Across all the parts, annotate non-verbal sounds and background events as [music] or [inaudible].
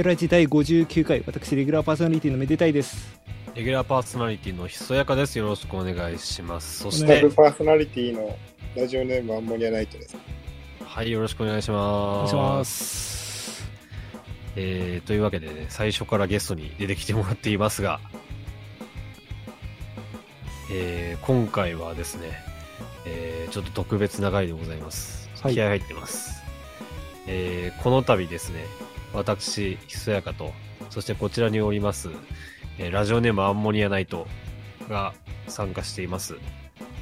テラジ第59回、私、レギュラーパーソナリティのめでたいです。レギュラーパーソナリティのひそやかです。よろしくお願いします。そしおてパーソナリティのラジオネームアンモニアナイトです。はい、よろしくお願いしお願ます。いします。えー、というわけでね、最初からゲストに出てきてもらっていますが、えー、今回はですね、えー、ちょっと特別な回でございます。はい気合入ってます。えー、この度ですね、私、ひそやかと、そしてこちらにおります、えーラジオネームアンモニアナイトが参加しています、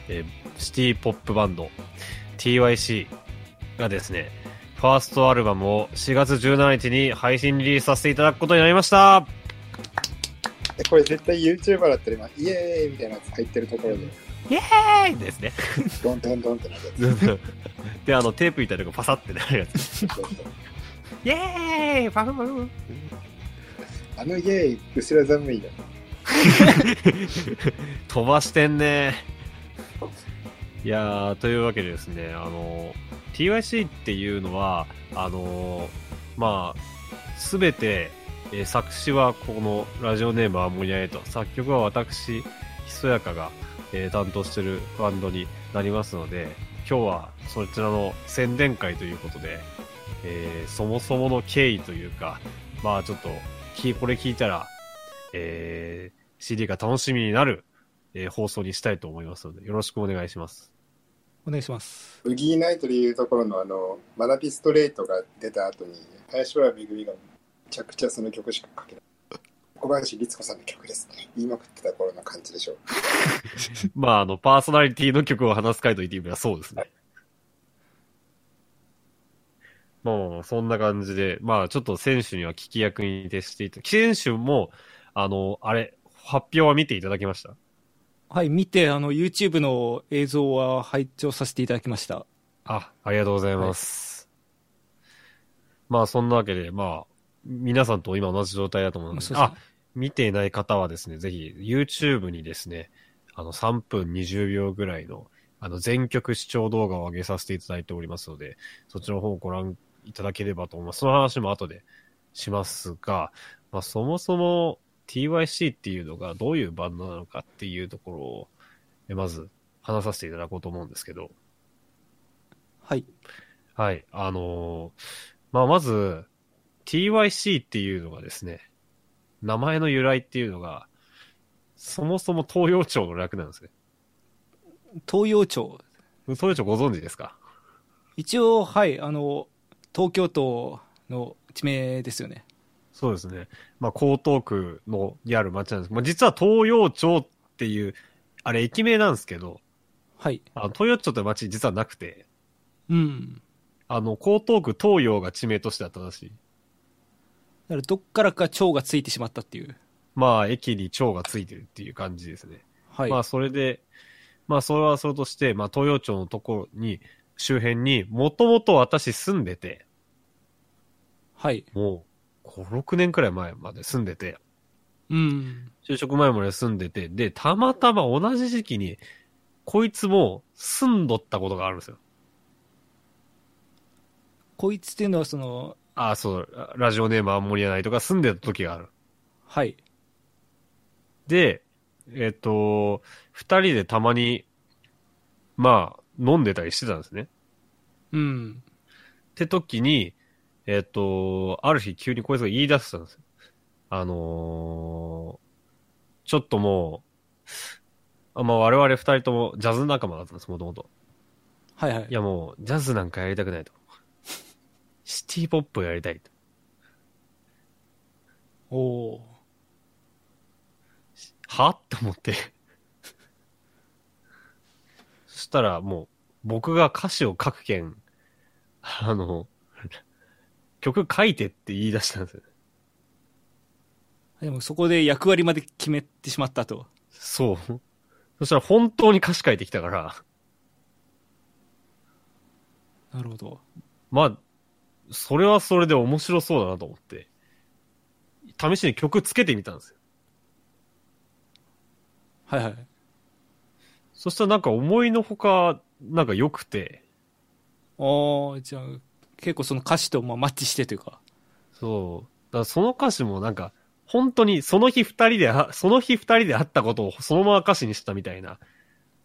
えーシティポップバンド TYC がですね、ファーストアルバムを4月17日に配信リリースさせていただくことになりました。えこれ絶対 YouTuber だったら今、イエーイみたいなやつ入ってるところで、イエーイですね。ドンドンドンってなるや [laughs] で、あの、テープみたいなのがパサってなるやつ。イエーイパフパフあのイエーイ、後ろ寒いよ。[laughs] 飛ばしてんね。いやー、というわけでですね、あの、TYC っていうのは、あの、まあ、すべて、えー作詞はこのラジオネームアンモニアエイト、作曲は私、ひそやかが、えー担当してるバンドになりますので、今日はそちらの宣伝会ということで、えーそもそもの経緯というか、まあちょっと、きこれ聞いたら、えー CD が楽しみになる、えー放送にしたいと思いますので、よろしくお願いします。お願いします。ウギーナイトでいうところのあの、マナピストレートが出た後に、林原めぐみがめちゃくちゃその曲しか書けない。小林律子さんの曲ですね。言いまくってた頃の感じでしょう。[laughs] まあ、あの、パーソナリティの曲を話す回と言ってみればそうですね。まあまあまあ、そんな感じで、まあ、ちょっと選手には聞き役に徹していた。選手も、あの、あれ、発表は見ていただきました？はい、見て、あの、YouTube の映像は拝聴させていただきました。あ、ありがとうございます。まあ、そんなわけで、まあ、皆さんと今同じ状態だと思うので、すねあ、見ていない方はですね、ぜひ YouTube にですね、あの3分20秒ぐらいの、あの全曲視聴動画を上げさせていただいておりますので、そっちの方をご覧いただければと思います。その話も後でしますが、まあそもそも TYC っていうのがどういうバンドなのかっていうところを、えまず話させていただこうと思うんですけど、はい。はい。あのーまあ、まず、TYC っていうのがですね、名前の由来っていうのが、そもそも東洋町の略なんですね。東洋町。東洋町ご存知ですか？一応、はい、あの、東京都の地名ですよね。そうですね。まあ、江東区のにある町なんですまあ、実は東洋町っていう、あれ駅名なんですけど、はい。あの東洋町って町実はなくて、うん。あの、江東区東洋が地名としてあったらしい。だから、どっからか町がついてしまったっていう。まあ、駅に町がついてるっていう感じですね。はい。まあ、それで、まあ、それはそれとして、まあ、東洋町のところに、周辺に、もともと私住んでて、はい。もう、5、6年くらい前まで住んでて、うん。就職前まで住んでて、で、たまたま同じ時期に、こいつも住んどったことがあるんですよ。こいつっていうのは、その、ああ、そう、ララジオネームアンモニアナイトが住んでた時がある。はい。で、えっ、と、二人でたまに、まあ、飲んでたりしてたんですね。うん。って時に、えっ、と、ある日急にこいつが言い出したんですよ。あのーちょっともう、あまあ我々二人ともジャズ仲間だったんです、もともと。はいはいい。やもう、ジャズなんかやりたくないと。シティポップをやりたいと。おおは？って思って。そしたらもう、僕が歌詞を書くけん、あの、曲書いてって言い出したんですよ。ー。でも、そこで役割まで決めてしまったと。そう。そしたら本当に歌詞書いてきたから、なるほど。まあ、それはそれで面白そうだなと思って、試しに曲つけてみたんですよ。はいはい。そしたらなんか思いのほか、なんか良くて、ああ、じゃあ、結構その歌詞とまあマッチしてというか。そう。らその歌詞もなんか、本当にその日二人であ、[laughs] その日二人で会ったことをそのまま歌詞にしたみたいな。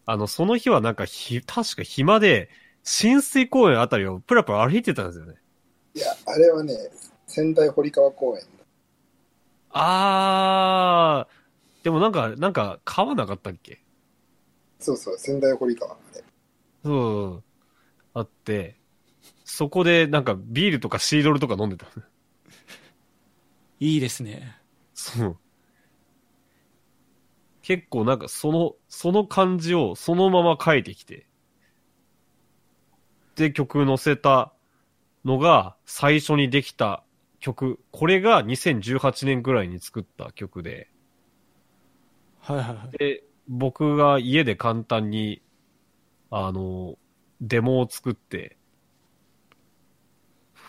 あの、その日はなんかひ、確か暇で、浸水公園あたりをプラプラ歩いてたんですよね。いや、あれはね、仙台堀川公園。あー、でもなんか、なんか、川なかったっけ？そうそう、仙台堀川。あれそう、あって、そこでなんかビールとかシードルとか飲んでた。いいですね。そう。結構なんかその、その感じをそのまま書いてきて、で曲載せたのが最初にできた曲。これが2018年ぐらいに作った曲で、はいはいはい。で、僕が家で簡単に、あの、デモを作って、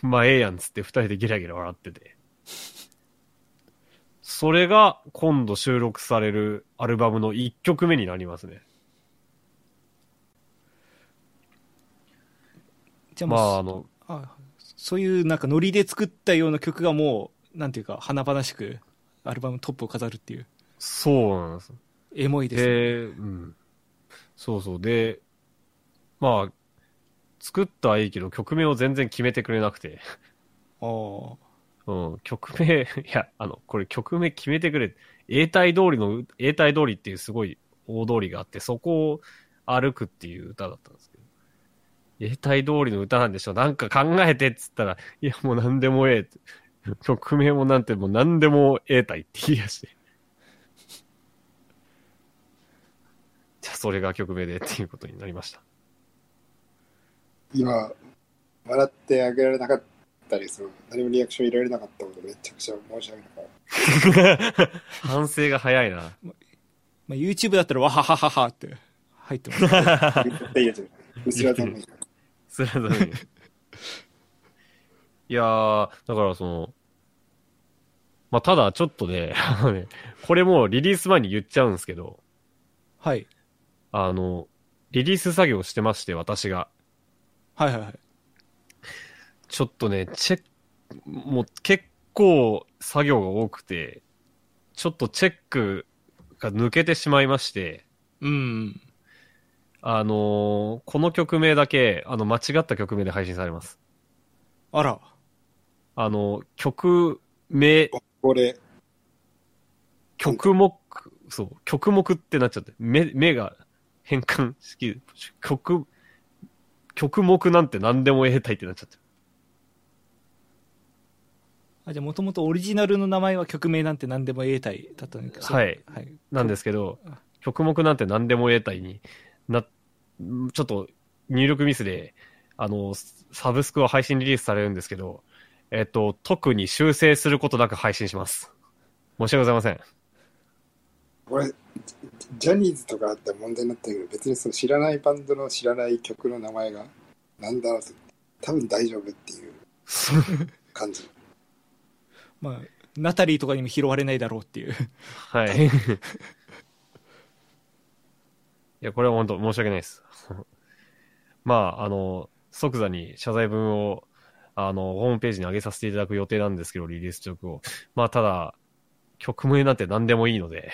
まあええやんつって二人でギラギラ笑ってて。それが今度収録されるアルバムの1曲目になりますね。じゃあまああの、あそういうなんかノリで作ったような曲がもう、なんていうか、華々しくアルバムトップを飾るっていう、そうなんです。エモいですね。で、うん。そうそう。で、まあ、作ったはいいけど曲名を全然決めてくれなくて。ああ。うん、曲名、いや、あの、これ曲名決めてくれ。永代通りの、永代通りっていうすごい大通りがあって、そこを歩くっていう歌だったんですけど。永代通りの歌なんでしょなんか考えてっつったら、いや、もう何でもええって。曲名もなんてもう何でも永代って言い出して。じゃあ、それが曲名でっていうことになりました。今、笑ってあげられなかったり、その何もリアクション入れられなかったことめちゃくちゃ申し訳なかっ [laughs] 反省が早いな。まあ、YouTube だったらわははははって入ってます。た。言っていいやつ。後ろでもいい。それはダメいやー、だからその、まあ、ただちょっとね、あのね、これもうリリース前に言っちゃうんですけど、はい。あの、リリース作業してまして、私が。はいはいはい。ちょっとね、チェック、もう結構作業が多くて、ちょっとチェックが抜けてしまいまして、うん。あのーこの曲名だけ、あの、間違った曲名で配信されます。あら。あの、曲名、これ、曲目、そう、曲目ってなっちゃって、目、目が変換式、曲、曲目なんて何でも得たいってなっちゃって。あじゃあもともとオリジナルの名前は曲名なんて何でも言えたいだったんだけど。はい。はい。なんですけど、曲目なんて何でも得たいにな、ちょっと入力ミスで、あの、サブスクは配信リリースされるんですけど、えっと、特に修正することなく配信します。申し訳ございません。これ、ジジャニーズとかあったら問題になったけど、別にその知らないバンドの知らない曲の名前が、なんだろうと、多分大丈夫っていう感じ。[laughs] まあ、ナタリーとかにも拾われないだろうっていう。はい。[laughs] いや、これは本当申し訳ないです。[laughs] まあ、あの、即座に謝罪文を、あの、ホームページに上げさせていただく予定なんですけど、リリース直後。まあ、ただ、曲名なんて何でもいいので、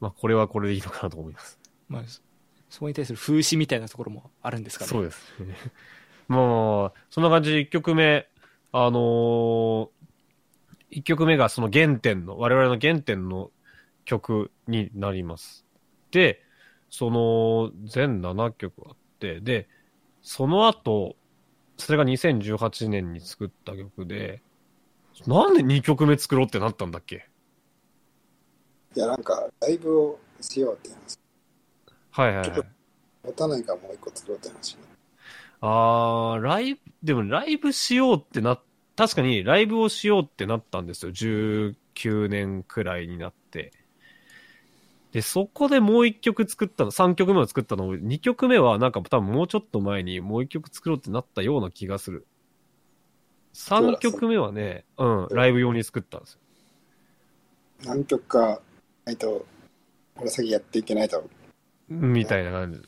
まあ、これはこれでいいのかなと思います。まあ、そそこに対する風刺みたいなところもあるんですかね。そうです。[laughs] まあ、そんな感じで1曲目、あのー、1曲目がその原点の、我々の原点の曲になります。で、その全7曲あって、で、その後、それが2018年に作った曲で、なんで2曲目作ろうってなったんだっけ？いや、なんか、ライブをしようって話。はいはいはい。持たないからもう一個作ろうって話になっあー、ライブ、でもライブしようってな、確かにライブをしようってなったんですよ。19年くらいになって。で、そこでもう一曲作ったの、3曲目を作ったの、2曲目はなんか多分もうちょっと前にもう一曲作ろうってなったような気がする。3曲目はね、うん、ライブ用に作ったんですよ。何曲かないと、これ先やっていけないだろう。みたいな感じ。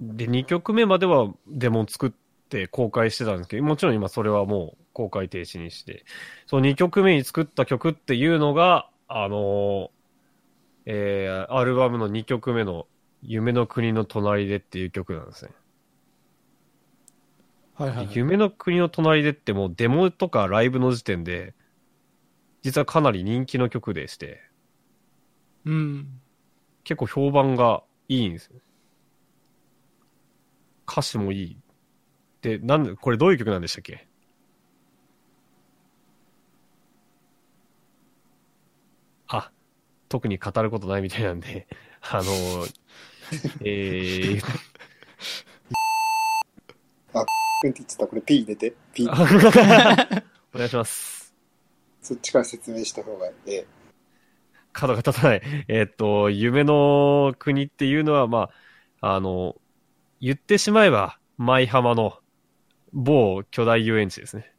で、2曲目まではデモ作って公開してたんですけど、もちろん今それはもう公開停止にして、その2曲目に作った曲っていうのが、あのーえー、アルバムの2曲目の夢の国の隣でっていう曲なんですね。はいはい、はい。夢の国の隣でってもうデモとかライブの時点で、実はかなり人気の曲でして、うん。結構評判がいいんですよ。歌詞もいい。で、なんで、これどういう曲なんでしたっけ？あ、特に語ることないみたいなんで、[laughs] あの、えー、君って言ってたこれ P 入れて P [laughs] お願いします。そっちから説明した方がええ角が立たない。[laughs] えーっと、夢の国っていうのは、まあ、あの、言ってしまえば、舞浜の某巨大遊園地ですね。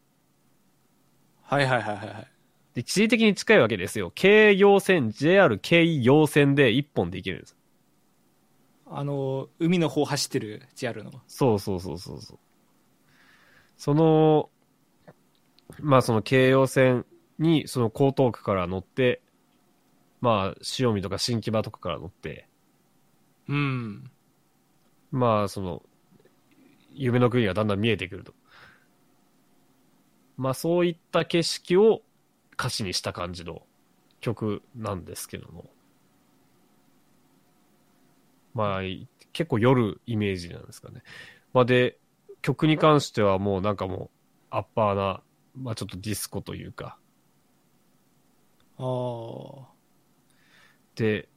はいはいはいはいはい。で地理的に近いわけですよ。京葉線、JR 京葉線で一本で行けるんです。あの、海の方走ってる JR の。そうそうそうそうそう。その、まあその京葉線にその江東区から乗って、まあ塩見とか新木場とかから乗って、うん。まあその、夢の国がだんだん見えてくると。まあそういった景色を歌詞にした感じの曲なんですけども。まあ結構夜イメージなんですかね。まあで、曲に関してはもうなんかもうアッパーな、まあちょっとディスコというか。ああ。で、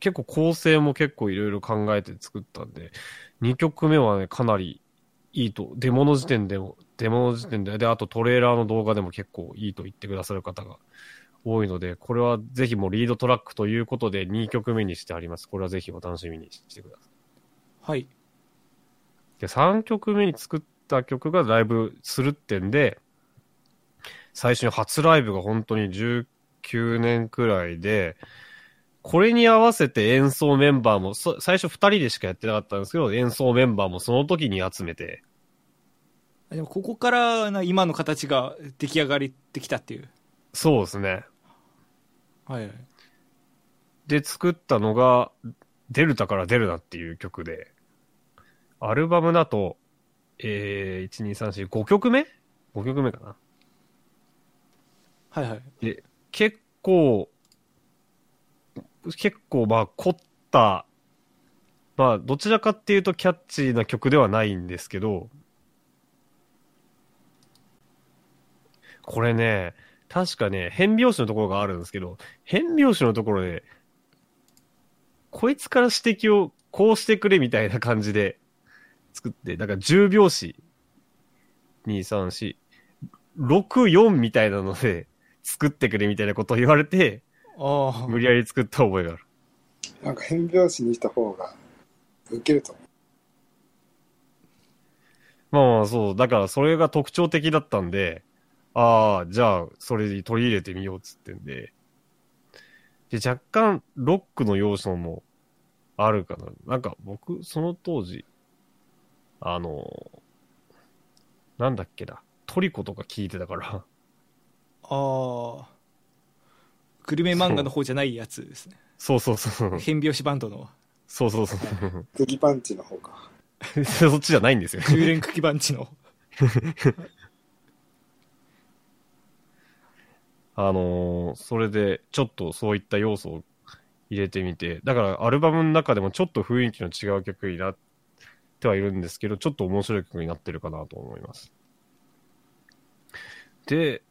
結構構成も結構いろいろ考えて作ったんで、2曲目はね、かなりいいと、デモの時点でも、デモの時点で、で、あとトレーラーの動画でも結構いいと言ってくださる方が多いので、これはぜひもうリードトラックということで2曲目にしてあります。これはぜひお楽しみにしてください。はい。で、3曲目に作った曲がライブするってんで、最初に初ライブが本当に19年くらいで、これに合わせて演奏メンバーも、そ最初2人でしかやってなかったんですけど、演奏メンバーもその時に集めて、でもここからな今の形が出来上がってきたっていう。そうですね。はいはい。で作ったのが、デルタから出るなっていう曲で、アルバムだと、えー、1、2、3、4、5曲目 ?5 曲目かなはいはい。で、結構、結構まあ凝った、まあどちらかっていうとキャッチーな曲ではないんですけど、これね、確かね、変拍子のところがあるんですけど、変拍子のところで、こいつから指摘をこうしてくれみたいな感じで作って、だから10拍子、2、3、4、6、4みたいなので作ってくれみたいなことを言われて、ああ。無理やり作った覚えがある。なんか変拍子にした方が受けると思う。まあまあそう、だからそれが特徴的だったんで、ああ、じゃあそれに取り入れてみようっつってんで、で、若干ロックの要素もあるかな。なんか僕、その当時、あの、なんだっけな、トリコとか聞いてたから、ああ。グルメ漫画の方じゃないやつですね。そうそうそう、変拍子バンドの。そうそうそう、釘パンチの方か。そっちじゃないんですよ。充電茎バンチの。[laughs] あのーそれで、ちょっとそういった要素を入れてみて、だからアルバムの中でもちょっと雰囲気の違う曲になってはいるんですけど、ちょっと面白い曲になってるかなと思います。で、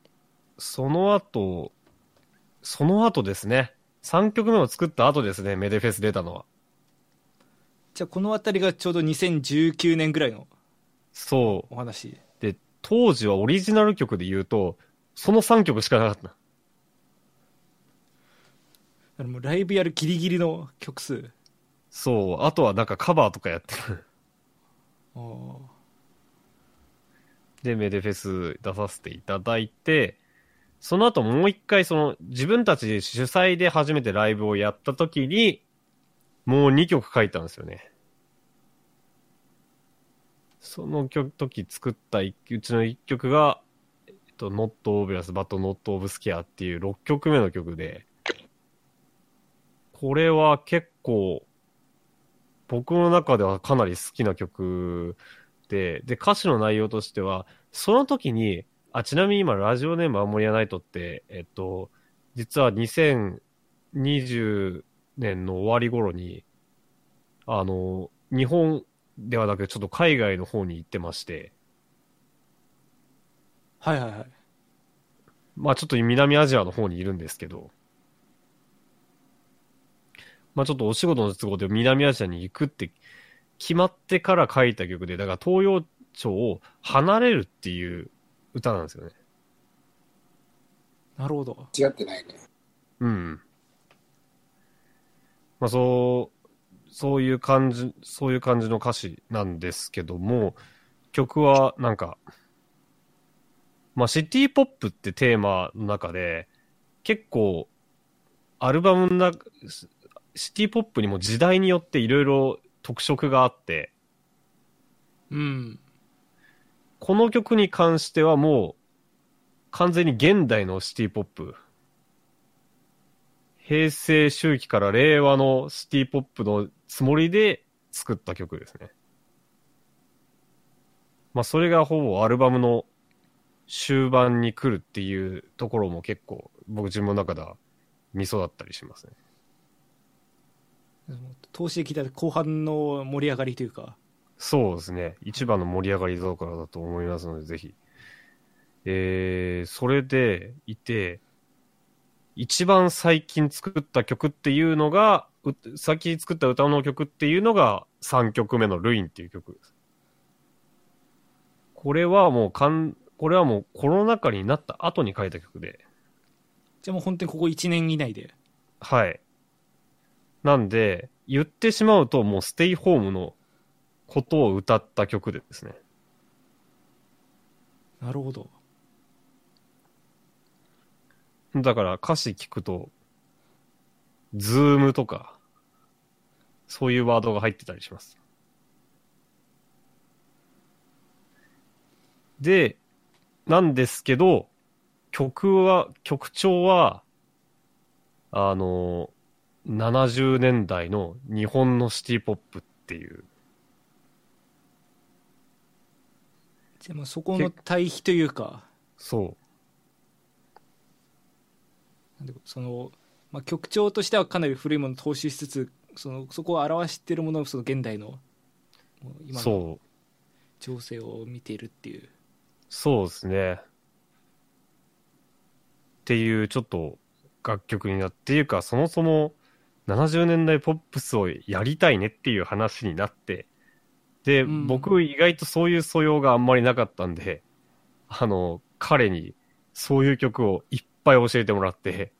その後、その後ですね、3曲目を作った後ですね、メデフェス出たのは。じゃあこの辺りがちょうど2019年ぐらいのそう。お話。で、当時はオリジナル曲で言うと、その3曲しかなかった。あのもうライブやるギリギリの曲数。そう。あとはなんかカバーとかやってる。で、メデフェス出させていただいて、その後もう一回その自分たちで主催で初めてライブをやった時に、もう2曲書いたんですよね。その曲時作った一うちの1曲が、と、Not Obvious, But Not Of Scare っていう6曲目の曲で、これは結構、僕の中ではかなり好きな曲で、で、歌詞の内容としては、その時に、あ、ちなみに今、ラジオネームアンモニアナイトって、えっと、実は2020年の終わり頃に、あの、日本ではなくちょっと海外の方に行ってまして、はいはいはい。まあちょっと南アジアの方にいるんですけど、まあちょっとお仕事の都合で南アジアに行くって決まってから書いた曲で、だから東洋町を離れるっていう歌なんですよね。なるほど。違ってないね。うん。まあそう、そういう感じ、そういう感じの歌詞なんですけども、曲はなんか、まあシティポップってテーマの中で、結構、アルバムの中、シティポップにも時代によっていろいろ特色があって、うん。この曲に関してはもう、完全に現代のシティポップ。平成周期から令和のシティポップのつもりで作った曲ですね。まあそれがほぼアルバムの終盤に来るっていうところも結構僕自分の中ではミソだったりしますね。投資で聞いた後半の盛り上がりというか。そうですね。一番の盛り上がりどころだと思いますので、ぜひ。えー、それでいて、一番最近作った曲っていうのが、う先作った歌の曲っていうのが3曲目のルインっていう曲です。これはもうかん、これはもうコロナ禍になった後に書いた曲で、じゃあもう本当にここ1年以内で。はい。なんで、言ってしまうともうステイホームのことを歌った曲でですね。なるほど。だから歌詞聞くと、 Zoom とか、そういうワードが入ってたりします。で、なんですけど、曲は、曲調は、あの、70年代の日本のシティポップっていう、じゃあもうそこの対比というか、そう、その、まあ、曲調としてはかなり古いものを踏襲しつつ、そのそこを表しているものをその現代の、今のそう、情勢を見ているっていう。そうですね。っていう、ちょっと楽曲になっていうか、そもそも70年代ポップスをやりたいねっていう話になって、で、うん僕意外とそういう素養があんまりなかったんで、あの、彼にそういう曲をいっぱい教えてもらって、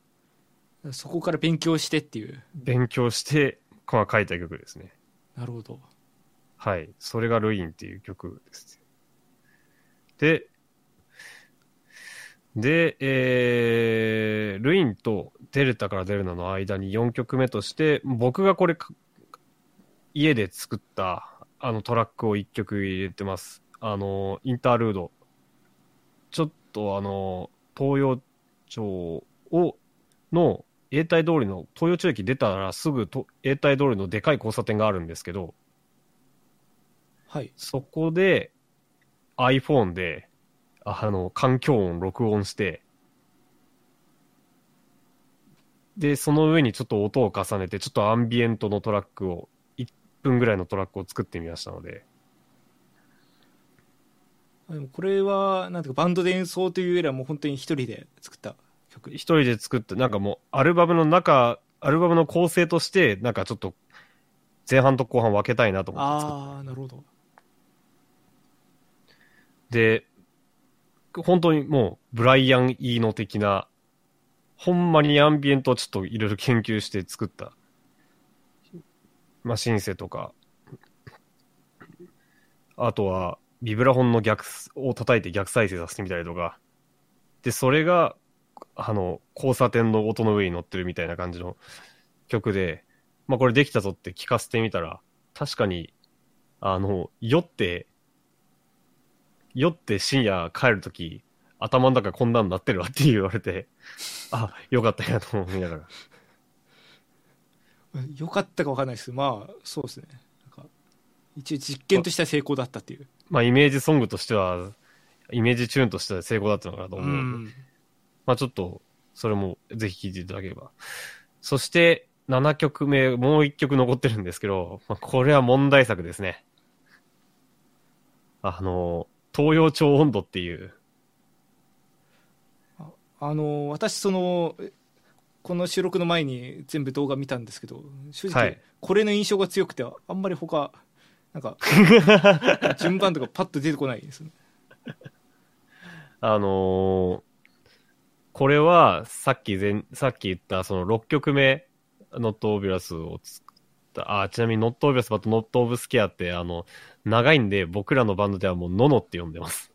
そこから勉強してっていう。勉強して、まあ書いた曲ですね。なるほど。はい。それがルインっていう曲です。で、で、えー、ルインとデルタからデルナの間に4曲目として、僕がこれか、家で作ったあのトラックを1曲入れてます。あの、インタールード。ちょっとあの、東洋町を、の、永代通りの、東洋町駅出たらすぐと永代通りのでかい交差点があるんですけど、はい。そこで iPhone で、あの、環境音録音して、で、その上にちょっと音を重ねて、ちょっとアンビエントのトラックを、1分ぐらいのトラックを作ってみましたので、でもこれは、なんていうか、バンドで演奏というよりはもう本当に一人で作った曲一。人で作って、なんかもう、アルバムの中、アルバムの構成として、なんかちょっと、前半と後半分けたいなと思って作っああ、なるほど。で、本当にもう、ブライアン・イーノ的な、ほんまにアンビエントをちょっといろいろ研究して作った、まあ、シンセとか、あとは、ビブラフォンの逆を叩いて逆再生させてみたりとか、で、それが、あの、交差点の音の上に乗ってるみたいな感じの曲で、まあこれできたぞって聞かせてみたら、確かに、あの、酔って、酔って深夜帰るとき、頭の中こんなんなってるわって言われて、あ、よかったやと思いながら。よかったか分かんないです。けどまあそうですね。なんか一応実験としては成功だったっていう。まあ、イメージソングとしては、イメージチューンとしては成功だったのかなとう思う。ので、ん。まあちょっと、それもぜひ聴いていただければ。そして、7曲目、もう1曲残ってるんですけど、まあ、これは問題作ですね。あの、東洋町温度っていう、あの私そのえこの収録の前に全部動画見たんですけど正直、はいこれの印象が強くてあんまり他なんか [laughs] 順番とかパッと出てこないですねあのーこれは、さっき前、さっき言った、その6曲目、ノットオービラスを作った、あ、ちなみにノットオービラスバットノットオブスケアって、あの、長いんで、僕らのバンドではもうノノって呼んでます。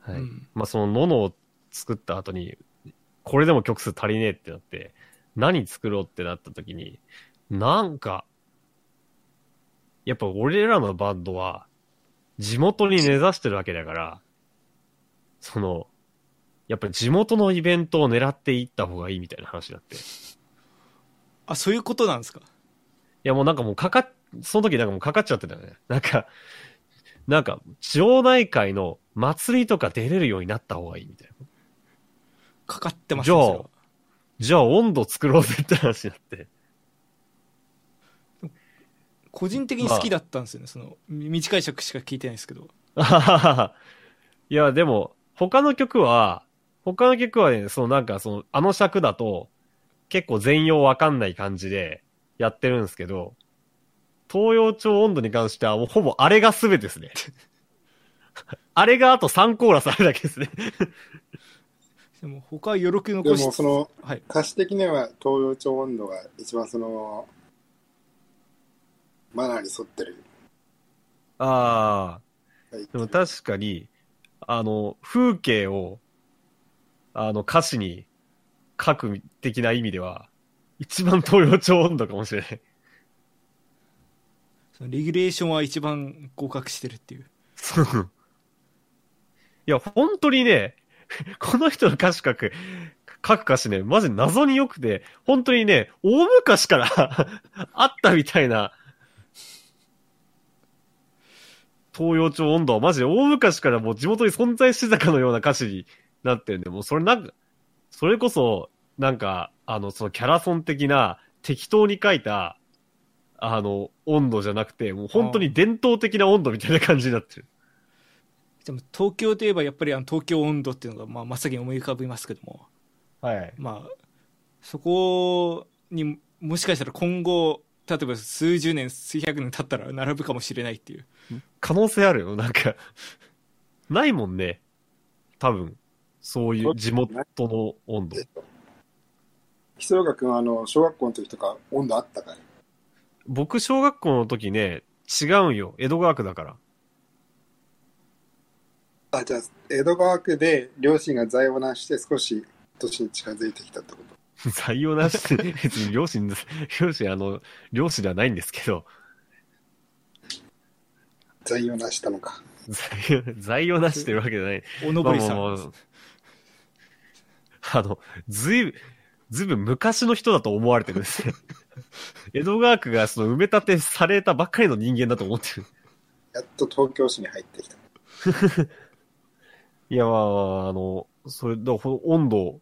はい。うんまあ、そのノノを作った後に、これでも曲数足りねえってなって、何作ろうってなった時に、なんか、やっぱ俺らのバンドは、地元に根ざしてるわけだから、その、やっぱり地元のイベントを狙っていった方がいいみたいな話になって。いあそういうことなんですか？やもうなんかもうかかっ、その時なんかもうかかっちゃってたよね。なんか、なんか、町内会の祭りとか出れるようになった方がいいみたいな。かかってますじゃあそれはじゃあ温度作ろうぜって話になって。個人的に好きだったんですよね、そのみ短い尺しか聞いてないですけど [laughs] いや、でも、他の曲は、他の曲はね、そのなんかその、あの尺だと、結構全容わかんない感じでやってるんですけど、東洋町温度に関してはもうほぼあれが全てですね。[laughs] あれがあと3コーラスあるだけですね。でも他は余力で残しもそのはい歌詞的には東洋町温度が一番そのマナーに沿ってる。ああ。はいでも確かに、あの、風景を、あの、歌詞に書く的な意味では、一番東洋町温度かもしれない。[laughs] そのレギュレーションは一番合格してるっていうそう。[laughs] いや、本当にね、[laughs] この人の歌詞書く、書く歌詞ね、マジ謎に良くて、本当にね、大昔から [laughs] あったみたいな、東洋町温度はマジで大昔からもう地元に存在してたかのような歌詞になってるんで、もうそれなんか、それこそ、なんか、あの、そのキャラソン的な、適当に書いた、あの、温度じゃなくて、もう本当に伝統的な温度みたいな感じになってる。でも東京といえばやっぱりあの東京温度っていうのがまあ真っ先に思い浮かびますけどもはい。まあそこにもしかしたら今後例えば数十年数百年経ったら並ぶかもしれないっていう可能性あるよ、なんか。[laughs] ないもんね。多分。そういう地元の温度え。っと、木曽岡君、あの、小学校の時とか温度あったかい？僕、小学校の時ね、違うんよ。江戸川区だから。あ、じゃあ、江戸川区で両親が在をなして少し年に近づいてきたってこと？採用なしで、別に両親、両親、あの、両親ではないんですけど、在をなしたのか。採用、在用なしってるわけじゃない。おのぼりさん、まあまあまああの、ずいぶん、ずいぶん昔の人だと思われてるんですよ。[laughs] 江戸川区がその埋め立てされたばっかりの人間だと思ってる。やっと東京市に入ってきた。[laughs] いや、まあ、あの、それ、だほ温度を、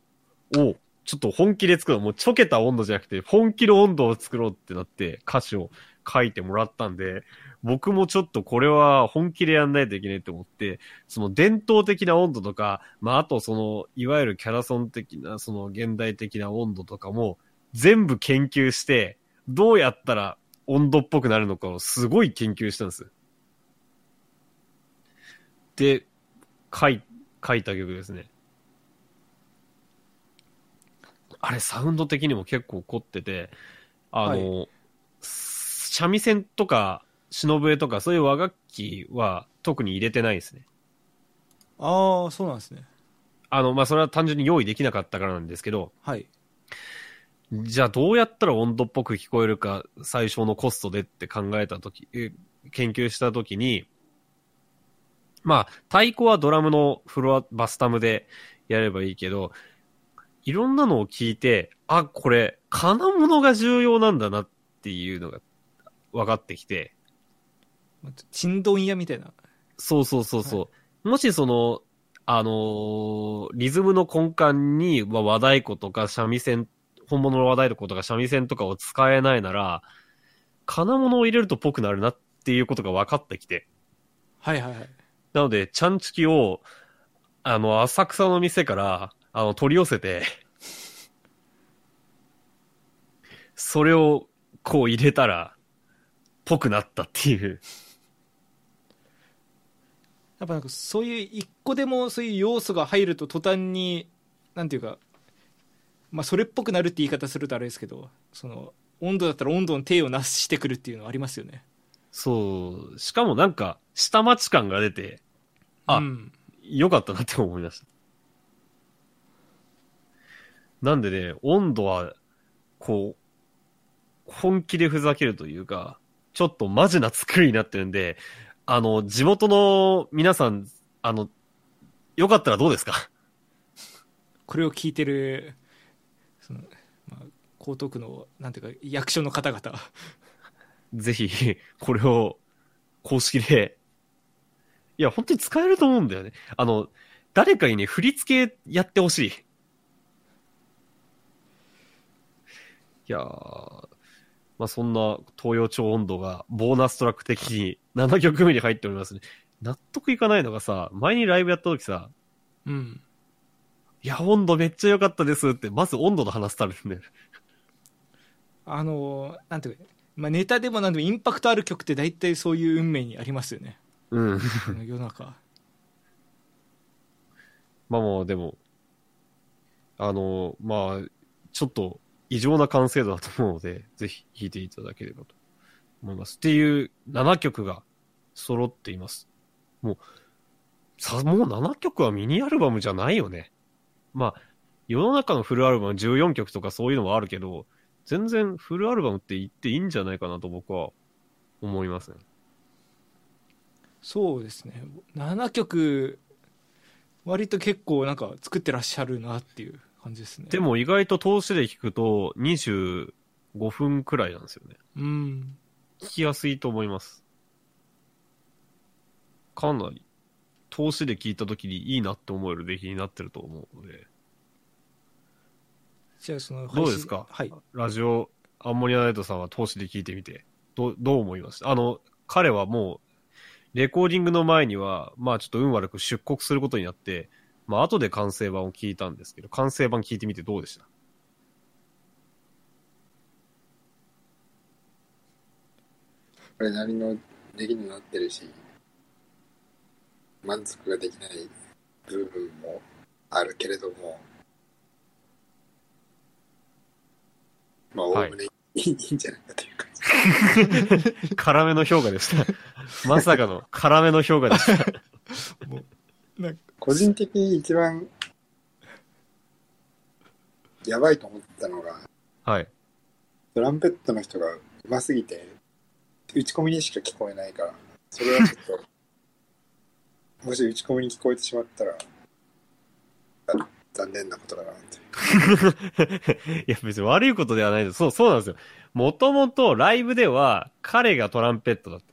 ちょっと本気で作ろう。もうちょけた温度じゃなくて、本気の温度を作ろうってなって、歌詞を書いてもらったんで、僕もちょっとこれは本気でやんないといけないと思って、その伝統的な温度とか、まあ、あとその、いわゆるキャラソン的な、その現代的な温度とかも、全部研究して、どうやったら温度っぽくなるのかをすごい研究したんです。で、書い、書いた曲ですね。あれ、サウンド的にも結構凝ってて、あの、三味線とか、忍笛とか、そういう和楽器は特に入れてないですね。ああそうなんですねあの、まあ、それは単純に用意できなかったからなんですけど、はいじゃあどうやったら温度っぽく聞こえるか、最小のコストでって考えたとき、え研究したときに、まあ、太鼓はドラムのフロア、バスタムでやればいいけど、いろんなのを聞いて、あ、これ、金物が重要なんだなっていうのが分かってきて、まあちんどん屋みたいなそうそうそうそう。もしその、あのーリズムの根幹に、まあ、和太鼓とか三味線、本物の和太鼓とか三味線とかを使えないなら、金物を入れるとぽくなるなっていうことが分かってきて。はいはいはいなので、ちゃんちきを、あの、浅草の店から、あの、取り寄せて、それを、こう入れたら、ぽくなったっていう。やっぱなんかそういう一個でもそういう要素が入ると途端になんていうかまあそれっぽくなるって言い方するとあれですけどその温度だったら温度の手をなしてくるっていうのはありますよねそう。しかもなんか、下町感が出て、あうん、良かったなって思いました。なんでね、温度は、こう、本気でふざけるというか、ちょっとマジな作りになってるんで、あの、地元の皆さん、あの、よかったらどうですか？これを聞いてるその、まあ、江東区のなんていうか役所の方々ぜひ、[laughs] これを、公式で、いや、本当に使えると思うんだよね。あの、誰かにね、振り付けやってほしい。いやー、まあ、そんな東洋町温度がボーナストラック的に7曲目に入っておりますね。納得いかないのがさ、前にライブやった時さ、うんいや、温度めっちゃ良かったですって、まず温度の話されるんだよ。あのなんていうか、まあ、ネタでもなんでもインパクトある曲って大体そういう運命にありますよねうん。世の中 [laughs] まあまあ、でも、あの、まあ、ちょっと異常な完成度だと思うので、ぜひ弾いていただければと思います。っていう7曲が揃っています。もう、さ、もう7曲はミニアルバムじゃないよね。まあ、世の中のフルアルバム14曲とかそういうのはあるけど、全然フルアルバムって言っていいんじゃないかなと僕は思いますね。そうですね7曲割と結構なんか作ってらっしゃるなっていう感じですねでも意外と通しで聞くと25分くらいなんですよね。うん聞きやすいと思います。かなり、通しで聞いたときにいいなって思える出来になってると思うので、じゃあそのどうですか？はい。ラジオ、アンモニアナイトさんは通しで聞いてみて、どう、どう思いました？あの、彼はもう、レコーディングの前には、まあちょっと運悪く出国することになって、まあ後で完成版を聞いたんですけど、完成版聞いてみてどうでした？これなりの出来になってるし、満足ができない部分もあるけれども、まあ、おおはいむねいい, [laughs] い、いんじゃないかという感じ。辛めの評価でした。[laughs] まさかの辛めの評価でした。なんか個人的に一番やばいと思ったのが、はい。トランペットの人が上手すぎて、打ち込みにしか聞こえないから、それはちょっと、[laughs] もし打ち込みに聞こえてしまったら、あ残念なことだなという。[laughs] いや、別に悪いことではないです。そう、そうなんですよ。もともとライブでは彼がトランペットだった。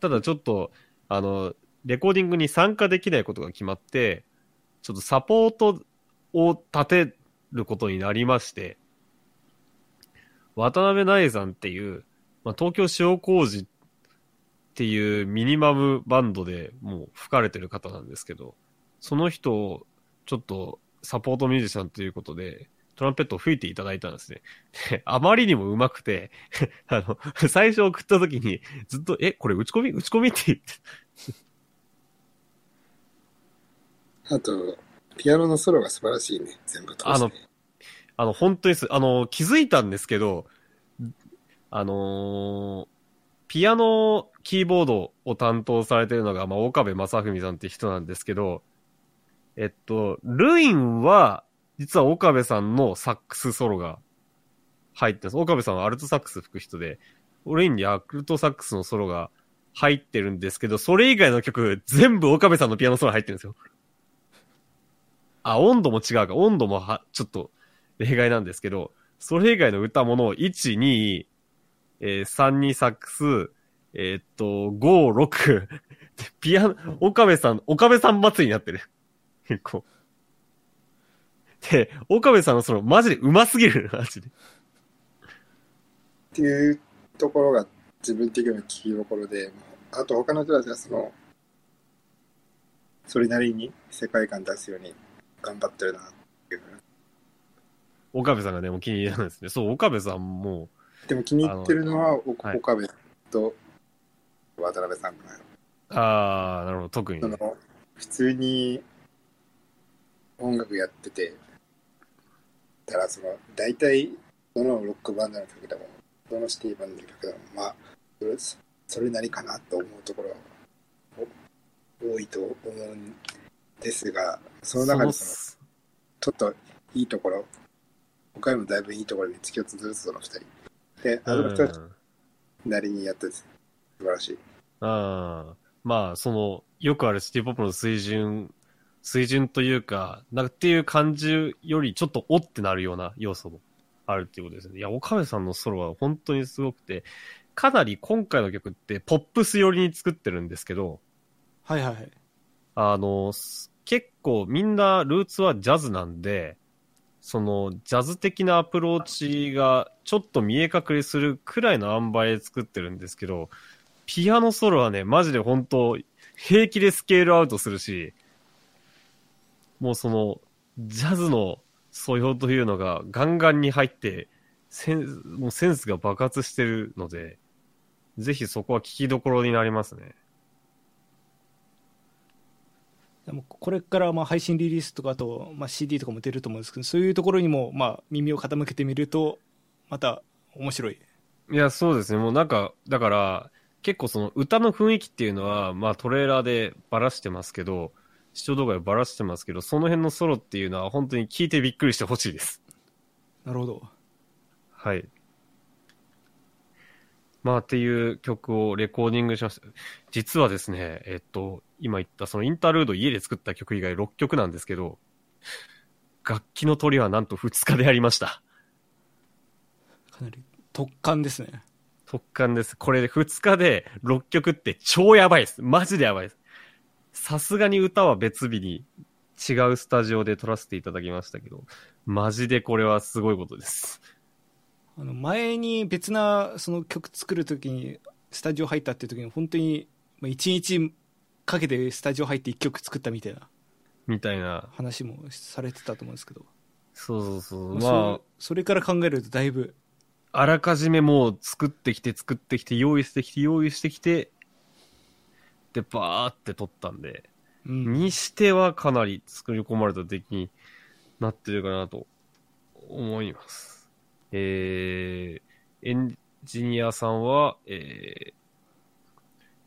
ただちょっと、あの、レコーディングに参加できないことが決まって、ちょっとサポートを立てることになりまして、渡辺苗さんっていう、まあ、東京塩麹っていうミニマムバンドでもう吹かれてる方なんですけど、その人をちょっとサポートミュージシャンということで、トランペットを吹いていただいたんですね。で [laughs] あまりにも上手くて、[laughs] あの、最初送った時にずっと、え、これ打ち込み打ち込みって言って、あと、ピアノのソロが素晴らしいね、全部通して。あのあの、本当にす、あの、気づいたんですけど、あのーピアノ、キーボードを担当されてるのが、まあ、岡部正文さんって人なんですけど、えっと、ルインは、実は岡部さんのサックスソロが入ってます。岡部さんはアルトサックス吹く人で、ルインにアルトサックスのソロが入ってるんですけど、それ以外の曲、全部岡部さんのピアノソロ入ってるんですよ。あ、温度も違うか。温度もは、ちょっと例外なんですけど、それ以外の歌もの1、2、えー、3にサックス、えーっと、5、6、[laughs] ピアノ、岡部さん、岡部さん祭りになってる。結構。で、岡部さんのその、マジで上手すぎる、マジで。っていうところが自分的には聞きどころで、あと他の人たちはその、それなりに世界観出すように頑張ってるなっていう。岡部さんがね、もう気に入りなんですね。そう、岡部さんも、でも気に入ってるのは、おはい岡部と渡辺さんかな。あー、なるほど、特にね、普通に音楽やってて、たらその、大体、どのロックバンドの曲でも、どのシティバンドの曲でも、まあ、それそれなりかなと思うところお多いと思うんですが、その中でその、そちょっといいところ、他にもだいぶいいところに突き落とすその二人。で、あのの人なりにやってて素晴らしい。ああ、まあ、その、よくあるシティポップの水準、水準というか、なんかっていう感じよりちょっとおってなるような要素もあるっていうことですね。いや、岡部さんのソロは本当にすごくて、かなり今回の曲ってポップス寄りに作ってるんですけど、はいはいはいあの、す結構みんなルーツはジャズなんで、そのジャズ的なアプローチがちょっと見え隠れするくらいの塩梅で作ってるんですけど、ピアノソロはね、マジで本当平気でスケールアウトするし、もうその、ジャズの素養というのがガンガンに入って、センもうセンスが爆発してるので、ぜひそこは聞きどころになりますね。でもこれからまあ配信リリースとかあと、まあ、CD とかも出ると思うんですけどそういうところにもまあ耳を傾けてみるとまた面白いいや、そうですね。もうなんか、だから、結構その歌の雰囲気っていうのは、まあトレーラーでばらしてますけど、視聴動画でばらしてますけど、その辺のソロっていうのは本当に聞いてびっくりしてほしいです。なるほどはい。まあっていう曲をレコーディングしました。実はですね、えっと、今言ったそのインタールード家で作った曲以外6曲なんですけど、楽器の鳥はなんと2日でやりました。かなり突貫ですね特感です。これで2日で6曲って超やばいです。マジでやばいです。さすがに歌は別日に違うスタジオで撮らせていただきましたけど、マジでこれはすごいことです。あの前に別なその曲作る時にスタジオ入ったっていう時に本当にまあ1日かけてスタジオ入って1曲作ったみたいなみたいな。話もされてたと思うんですけど、そうそうそう。まあまあそ、それから考えるとだいぶあらかじめもう作ってきて作ってきて用意してきて用意してきて、で、バーって撮ったんで、うんにしてはかなり作り込まれた出来になってるかなと思います。えー、エンジニアさんは、えー、エン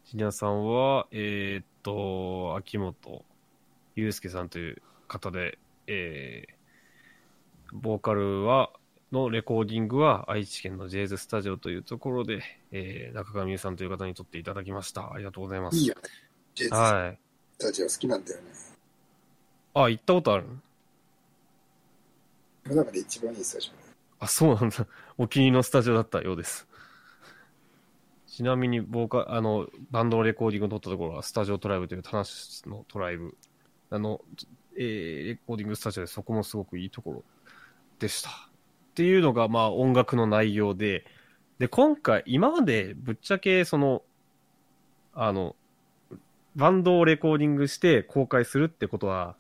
ジニアさんは、えーっと、秋元祐介さんという方で、えー、ボーカルは、のレコーディングは愛知県のジェイズスタジオというところで、えー、中上優さんという方に撮っていただきました。ありがとうございます。いいよね。ジェイズはい。スタジオ好きなんだよね。あ、行ったことある？この中で一番いいスタジあ、そうなんだ。お気に入りのスタジオだったようです。ちなみに、ボーカあの、バンドのレコーディングを撮ったところは、スタジオトライブという田無のトライブ、あの、えーレコーディングスタジオで、そこもすごくいいところでした。っていうのが、まあ、音楽の内容で、で、今回、今までぶっちゃけ、その、あの、バンドをレコーディングして公開するってことは、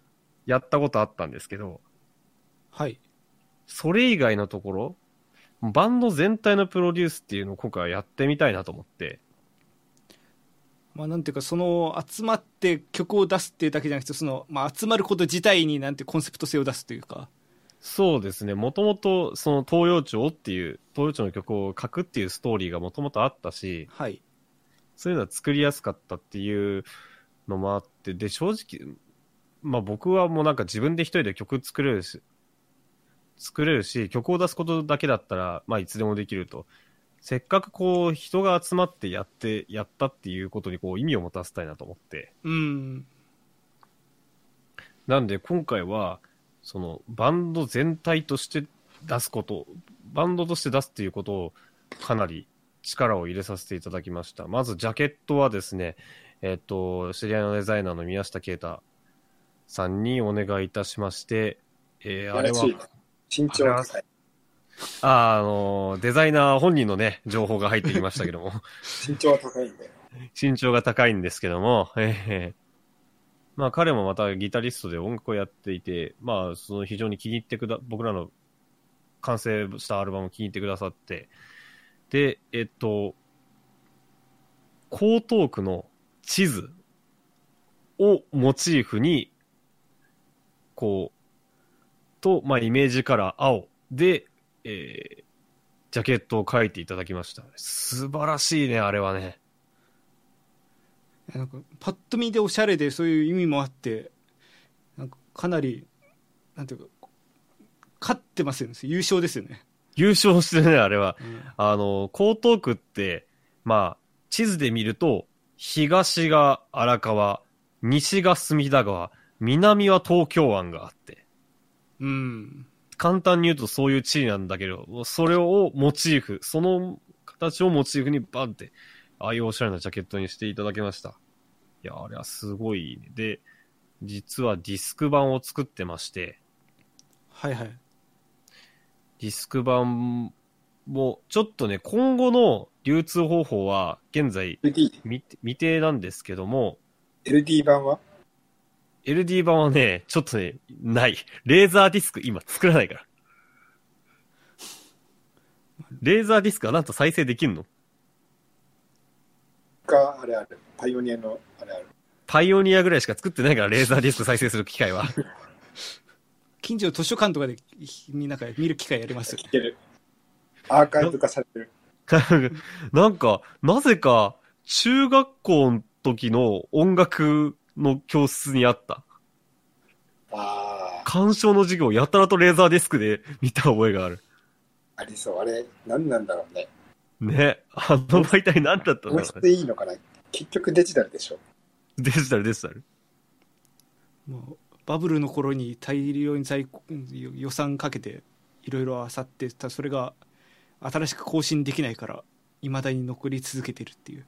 やったことあったんですけど、はい。それ以外のところ、バンド全体のプロデュースっていうのを今回はやってみたいなと思って、まあなんていうかその集まって曲を出すっていうだけじゃなくてその、まあ、集まること自体になんてコンセプト性を出すというかそうですね、もともとその東洋町っていう、東洋町の曲を書くっていうストーリーがもともとあったし、はいそういうのは作りやすかったっていうのもあって、で、正直、まあ僕はもうなんか自分で一人で曲作れるし、作れるし、曲を出すことだけだったら、まあいつでもできると。せっかくこう人が集まってやって、やったっていうことにこう意味を持たせたいなと思って。うん。なんで今回は、そのバンド全体として出すこと、バンドとして出すっていうことをかなり力を入れさせていただきました。まずジャケットはですね、えっ、と、知り合いのデザイナーの宮下啓太さんにお願いいたしまして、えーあれは身長。あ、あの、デザイナー本人のね、情報が入ってきましたけども、身長が高いんだよ。[laughs] 身長が高いんですけども、えーまあ彼もまたギタリストで音楽をやっていて、まあその非常に気に入ってくだ、僕らの完成したアルバムを気に入ってくださって、で、えっと、江東区の地図をモチーフに、こう、と、まあイメージカラー青で、えージャケットを描いていただきました。素晴らしいね、あれはね。なんかパッと見でおしゃれでそういう意味もあってなんかかなりなんていうか勝ってますよね。優勝ですよね、優勝してね、あれは。うん。あの、江東区って、まあ、地図で見ると、東が荒川、西が隅田川、南は東京湾があって、うん。簡単に言うとそういう地位なんだけど、それをモチーフ、その形をモチーフにバンって、ああいうおしゃれなジャケットにしていただきました。いや、あれはすごいね。で、実はディスク版を作ってまして、はいはいディスク版も、ちょっとね、今後の流通方法は、現在未未定なんですけども、LD 版は？LD 版はね、ちょっとね、ない。レーザーディスク今作らないから。レーザーディスクはなんと再生できんの？があれある。パイオニアのあれある。パイオニアぐらいしか作ってないから、レーザーディスク再生する機械は。近所の図書館とかでみんなが見る機会あります聞ける。アーカイブ化されてる。[laughs] なんか、なぜか、中学校の時の音楽の教室にあった。ああ、鑑賞の授業をやたらとレーザーディスクで見た覚えがある。ありそう。あれ、何なんだろうね。ね。あの媒体何だったんだろう音質でいいのかな？結局デジタルでしょ。デジタルデジタル？もうバブルの頃に大量に在庫予算かけていろいろ漁ってたそれが新しく更新できないからいまだに残り続けてるっていう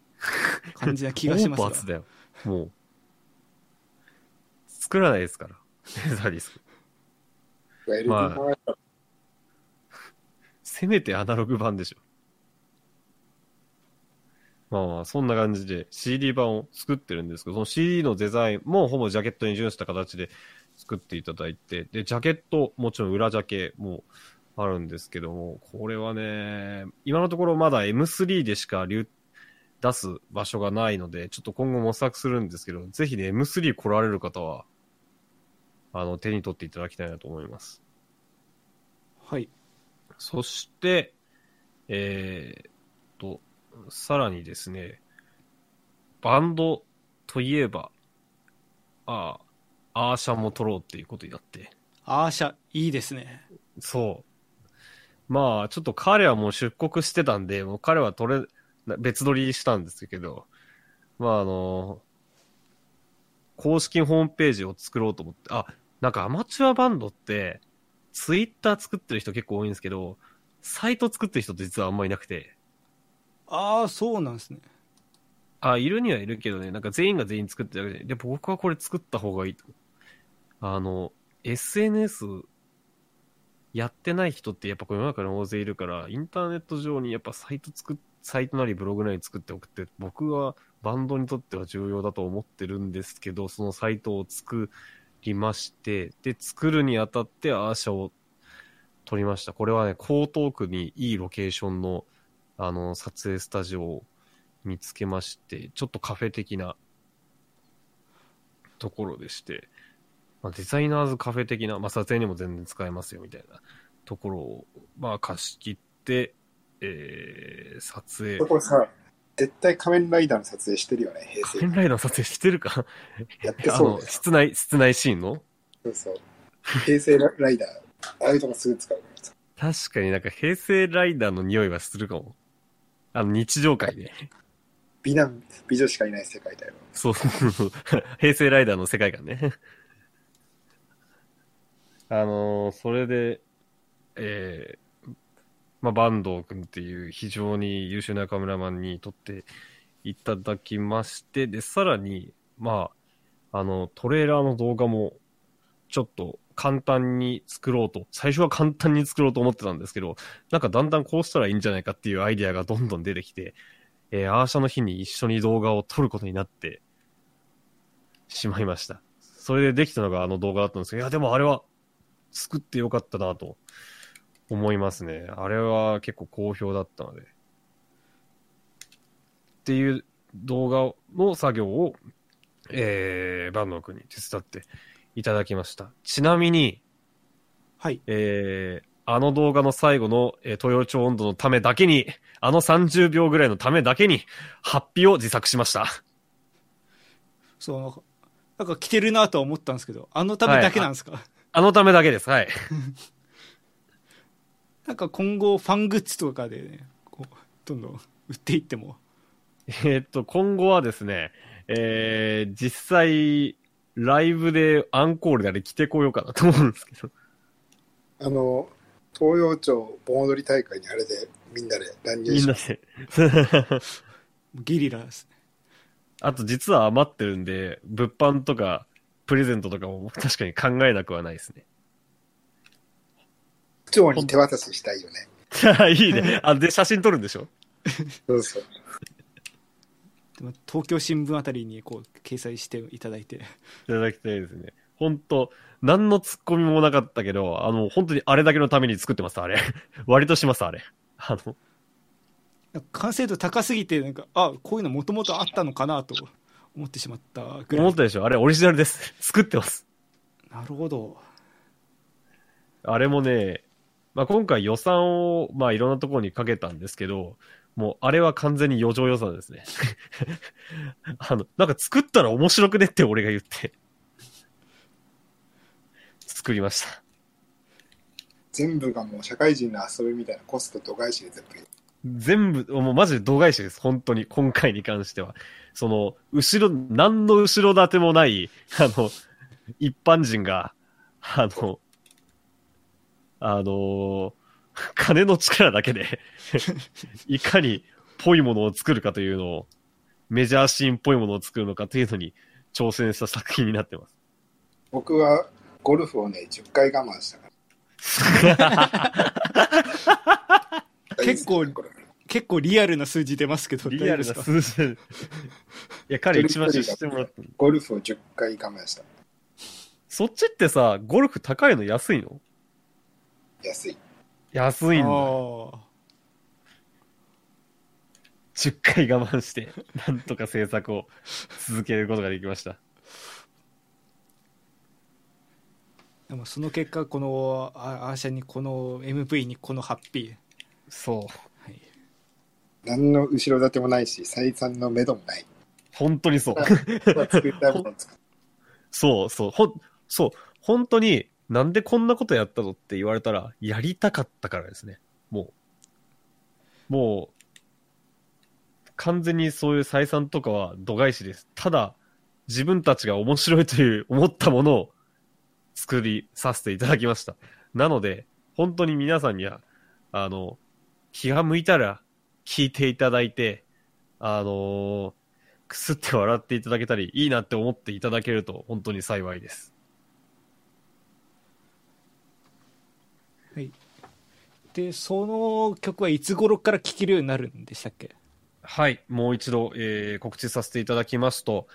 感じな気がしますがだよ。もう。作らないですから。レーザーディスク。まあせめてアナログ版でしょ。まあまあ、そんな感じで CD 版を作ってるんですけど、その CD のデザインもほぼジャケットに準した形で作っていただいて、で、ジャケット、もちろん裏ジャケもあるんですけども、これはね、今のところまだ M3 でしか流出す場所がないので、ちょっと今後模索するんですけど、ぜひね、M3 来られる方は、あの、手に取っていただきたいなと思います。はいそして、えーっと、さらにですね、バンドといえば、ああ、アーシャも撮ろうっていうことになって。アーシャいいですねそう。まあ、ちょっと彼はもう出国してたんで、もう彼は撮れ、な別撮りしたんですけど、まああの、公式ホームページを作ろうと思って、あ、なんかアマチュアバンドって、ツイッター作ってる人結構多いんですけど、サイト作ってる人って実はあんまいなくて、ああそうなんですねあ、いるにはいるけどね、なんか全員が全員作ってるわけで、で、僕はこれ作った方がいいと。あの、SNS やってない人ってやっぱこの世の中に大勢いるから、インターネット上にやっぱサイト作っ、サイトなりブログなり作っておくって、僕はバンドにとっては重要だと思ってるんですけど、そのサイトを作りまして、で、作るにあたってアーシャを撮りました。これはね、江東区にいいロケーションの、あの、撮影スタジオを見つけまして、ちょっとカフェ的なところでして、まあ、デザイナーズカフェ的な、まあ、撮影にも全然使えますよみたいなところを、まあ、貸し切って、えー、撮影そ。こさ、絶対仮面ライダーの撮影してるよね、平成仮面。ライダーの撮影してるか？やってそう。室内、室内シーンの？そうそう。平成ライダー、ああいうとこすぐ使うからさ。確かになんか平成ライダーの匂いはするかも。あの、日常会で。美男、美女しかいない世界だよ。そうそうそう。平成ライダーの世界観ね。あのーそれで、えー、まあ、坂東くんっていう非常に優秀なカメラマンに撮っていただきまして、で、さらに、まあ、あの、トレーラーの動画も、ちょっと簡単に作ろうと、最初は簡単に作ろうと思ってたんですけど、なんかだんだんこうしたらいいんじゃないかっていうアイディアがどんどん出てきて、えーアーシャの日に一緒に動画を撮ることになってしまいました。それでできたのがあの動画だったんですけど、いや、でもあれは作ってよかったなと思いますね。あれは結構好評だったので。っていう動画の作業を、えー、バンド君に手伝っていただきました。ちなみに、はい。えー、あの動画の最後の、えー、東洋町温度のためだけに、あの30秒ぐらいのためだけに、ハッピーを自作しました。そう、なんか、なんか着てるなとは思ったんですけど、あのためだけなんですか、あのためだけです。はい。[laughs] なんか今後ファングッズとかでね、こう、どんどん売っていっても。えーっと、今後はですね、えー、実際、ライブでアンコールであれ着てこようかなと思うんですけど。あの、東洋町盆踊り大会にあれでみんなで乱入みんなします。で。ゲリラですね。あと実は余ってるんで、物販とか、プレゼントとかも確かに考えなくはないですね。区長に手渡ししたいよね。[laughs] いいね。あ、で、写真撮るんでしょ？そうそう。東京新聞あたりにこう掲載していただいて。いただきたいですね。本当何のツッコミもなかったけど、あの、本当にあれだけのために作ってます、あれ。[laughs] 割とします、あれ。あの、完成度高すぎて、なんか、あ、こういうのもともとあったのかなと思ってしまったぐらい。思ったでしょ？あれオリジナルです。[laughs] 作ってます。なるほど。あれもね、まあ、今回予算を、まあ、いろんなところにかけたんですけど、もう、あれは完全に余剰予算ですね。[laughs] あの、なんか作ったら面白くねって俺が言って、作りました。全部がもう社会人の遊びみたいなコスト度外視で全部。全部、もうマジで度外視です。本当に、今回に関しては。その、後ろ、何の後ろ盾もない、あの、一般人が、あの、あの [laughs] 金の力だけで、[laughs] いかにぽいものを作るかというのを、メジャーシーンっぽいものを作るのかというのに挑戦した作品になってます。僕はゴルフをね、10回我慢したから。[laughs] 結構結構リアルな数字出ますけど、リアルな数字。いや、彼一番出してもらった。ゴルフを10回我慢した。そっちってさ、ゴルフ高いの安いの？安い。安いんだ。かあ10回我慢して、[laughs] なんとか制作を続けることができました。ーでもその結果、このあアーシャにこの MV にこのハッピそう。ー。はい、何の後ろ盾もないし、採算の目処もない。本当にそう。そうそう。ほん、そう。本当に、なんでこんなことやったのって言われたら、やりたかったからですね。もう。もう、完全にそういう採算とかは度外視です。ただ、自分たちが面白いという思ったものを作りさせていただきました。なので、本当に皆さんには、あの、気が向いたら聞いていただいて、あのーくすって笑っていただけたり、いいなって思っていただけると本当に幸いです。で、その曲はいつ頃から聴けるようになるんでしたっけ？はい、もう一度、えー告知させていただきますと、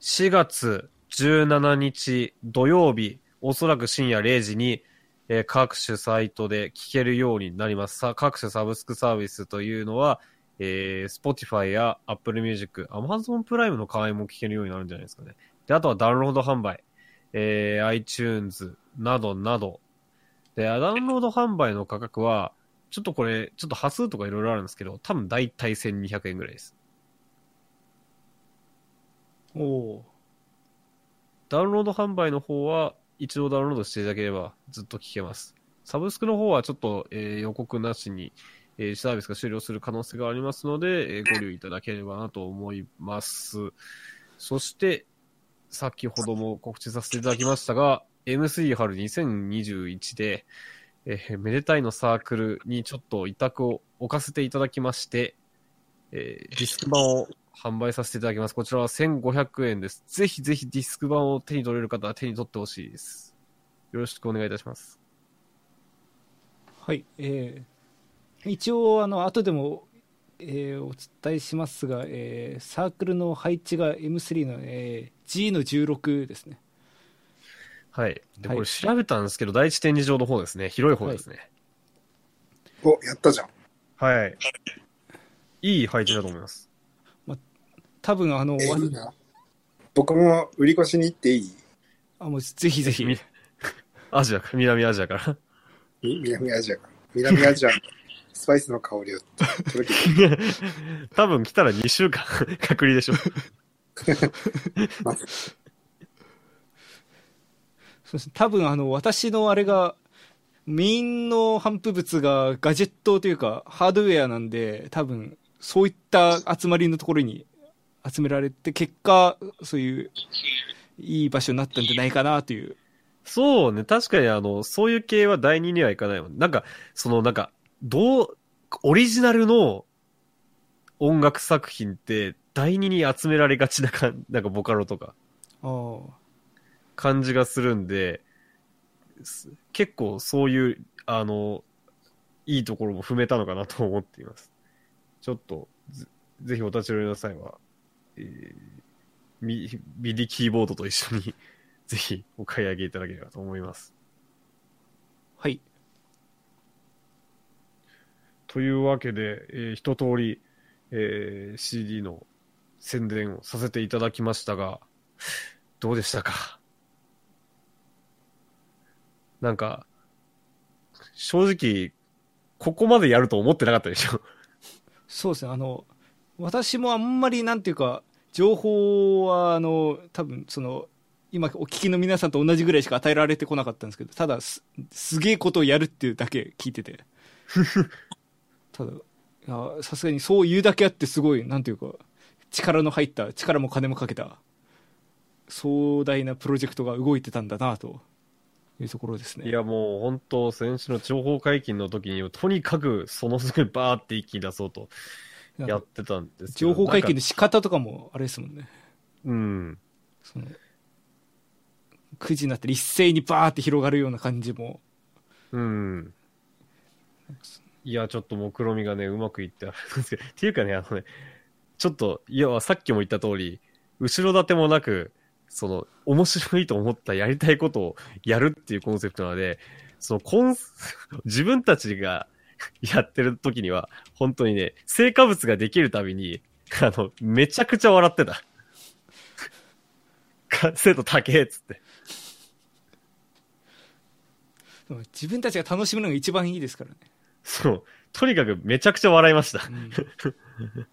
4月17日土曜日、おそらく深夜0時に、えー各種サイトで聴けるようになります。さ各種サブスクサービスというのは、えー Spotify や Apple Music、Amazon プライムの会員も聴けるようになるんじゃないですかね。で、あとはダウンロード販売、えー iTunes などなど。で、ダウンロード販売の価格は、ちょっとこれ、ちょっと端数とかいろいろあるんですけど、多分大体1200円ぐらいです。おおダウンロード販売の方は、一度ダウンロードしていただければずっと聞けます。サブスクの方はちょっと、えー予告なしにえーサービスが終了する可能性がありますので、えーご留意いただければなと思います。そして、先ほども告知させていただきましたが、M3 春2021で、えーめでたいのサークルにちょっと委託を置かせていただきまして、えーディスク版を販売させていただきます。こちらは1500円です。ぜひぜひディスク版を手に取れる方は手に取ってほしいです。よろしくお願いいたします。はい、えー一応あの後でも、えーお伝えしますが、えーサークルの配置が M3 の、えー G の16ですねはい。で、はいこれ調べたんですけど、第一展示場の方ですね。広い方ですね。お、やったじゃん。はい。いい配置だと思います。多分あのわえいいな。僕も売り越しに行っていい？あもうぜひぜひみアジアか、南アジアから。み南アジアか。南アジアのスパイスの香りを届けて。[laughs] 多分来たら2週間 [laughs] 隔離でしょ。[laughs] そうです多分あの私のあれがメインの反布物がガジェットというかハードウェアなんで多分そういった集まりのところに集められて結果そういういい場所になったんじゃないかなという。そうね、確かにあの、そういう系は第二にはいかないもん。なんか、そのなんか、どう、オリジナルの音楽作品って第二に集められがちなかん、なんかボカロとか。ああ感じがするんで、す結構そういう、あの、いいところも踏めたのかなと思っています。ちょっと、ぜぜひお立ち寄りの際は、えーミ、ミディキーボードと一緒に、[laughs] ぜひお買い上げいただければと思います。はいというわけで、えー一通り、えー CD の宣伝をさせていただきましたが、どうでしたか？なんか、正直、ここまでやると思ってなかったでしょ。そうですね。あの私もあんまりなんていうか情報はあの多分その今お聞きの皆さんと同じぐらいしか与えられてこなかったんですけどただすすげえことをやるっていうだけ聞いてて。[laughs] たださすがにそう言うだけあってすごいなんていうか力の入った力も金もかけた壮大なプロジェクトが動いてたんだなというところですね。いやもう本当、先週の情報解禁の時に、とにかくそのすぐバーって一気に出そうとやってたんですけど情報解禁の仕方とかもあれですもんね。うん。その9時になったら一斉にバーって広がるような感じも。うん。いや、ちょっと目論みがね、うまくいってあるんですけど、っていうかね、あのね、ちょっと、いや、さっきも言った通り、後ろ盾もなく、その、面白いと思ったやりたいことをやるっていうコンセプトなので、その、コン、[laughs] 自分たちが [laughs] やってる時には、本当にね、成果物ができるたびに、あの、めちゃくちゃ笑ってた。か精度高えっつって。でも自分たちが楽しむのが一番いいですからね、そう。とにかくめちゃくちゃ笑いました。うん [laughs]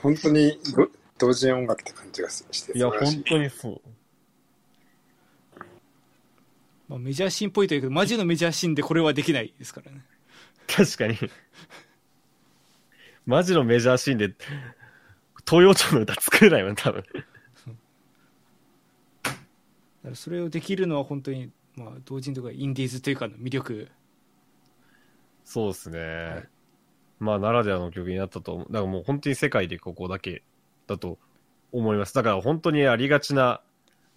本当にど同時音楽って感じがしていや、本当にそう。まあ、メジャーシーンっぽいというけどマジのメジャーシーンでこれはできないですからね確かに。[laughs] マジのメジャーシーンで、東洋町の歌作れないもん、多分。だからそれをできるのは本当に、まあ、同人とかインディーズというかの魅力そうですね。いまあ、ならではの曲になったと思う。だからもう本当に世界でここだけだと思います。だから本当にありがちな、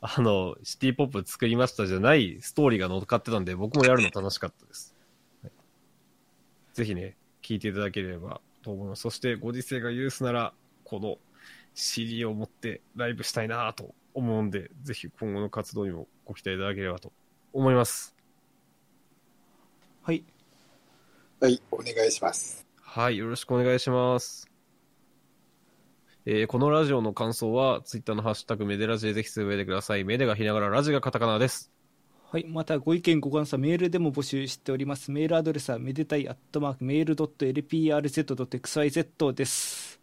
あの、シティポップ作りましたじゃないストーリーが乗っかってたんで、僕もやるの楽しかったです。はいぜひね、聴いていただければと思います。そして、ご時世が許すなら、この CD を持ってライブしたいなと思うんで、ぜひ今後の活動にもご期待いただければと思います。はいはい、お願いします。はい、よろしくお願いします。えーこのラジオの感想は、ツイッターのハッシュタグメデラジでぜひつぶやいてください。メデがひながら、ラジがカタカナです。はい、またご意見ご感想はメールでも募集しておりますメールアドレスはめでたいアットマークメールドット LPRZ.xyz です